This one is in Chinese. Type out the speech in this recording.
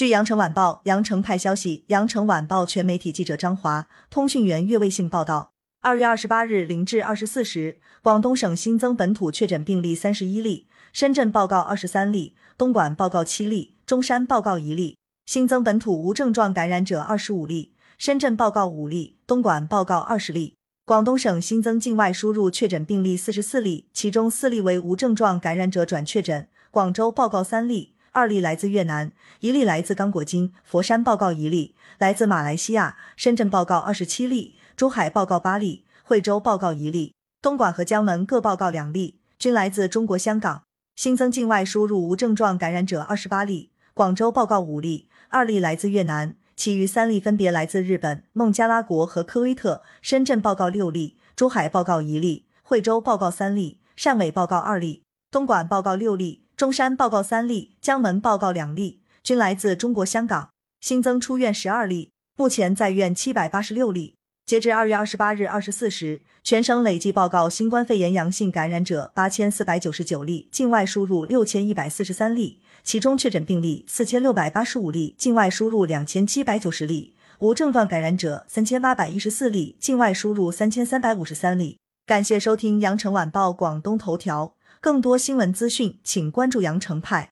据羊城晚报羊城派消息，羊城晚报全媒体记者张华，通讯员岳卫信报道。二月二十八日零至二十四时，广东省新增本土确诊病例三十一例，深圳报告二十三例，东莞报告七例，中山报告一例。新增本土无症状感染者二十五例，深圳报告五例，东莞报告二十例。广东省新增境外输入确诊病例四十四例，其中四例为无症状感染者转确诊。广州报告三例，二例来自越南，一例来自刚果金，佛山报告一例，来自马来西亚。深圳报告二十七例，珠海报告八例，惠州报告一例，东莞和江门各报告两例，均来自中国香港。新增境外输入无症状感染者二十八例，广州报告五例，二例来自越南。其余三例分别来自日本、孟加拉国和科威特。深圳报告六例，珠海报告一例，惠州报告三例，汕尾报告二例，东莞报告六例，中山报告三例，江门报告两例，均来自中国香港。新增出院十二例，目前在院七百八十六例。截至二月二十八日二十四时，全省累计报告新冠肺炎阳性感染者八千四百九十九例，境外输入六千一百四十三例。其中确诊病例四千六百八十五例，境外输入两千七百九十例；无症状感染者三千八百一十四例，境外输入三千三百五十三例。感谢收听羊城晚报广东头条，更多新闻资讯，请关注羊城派。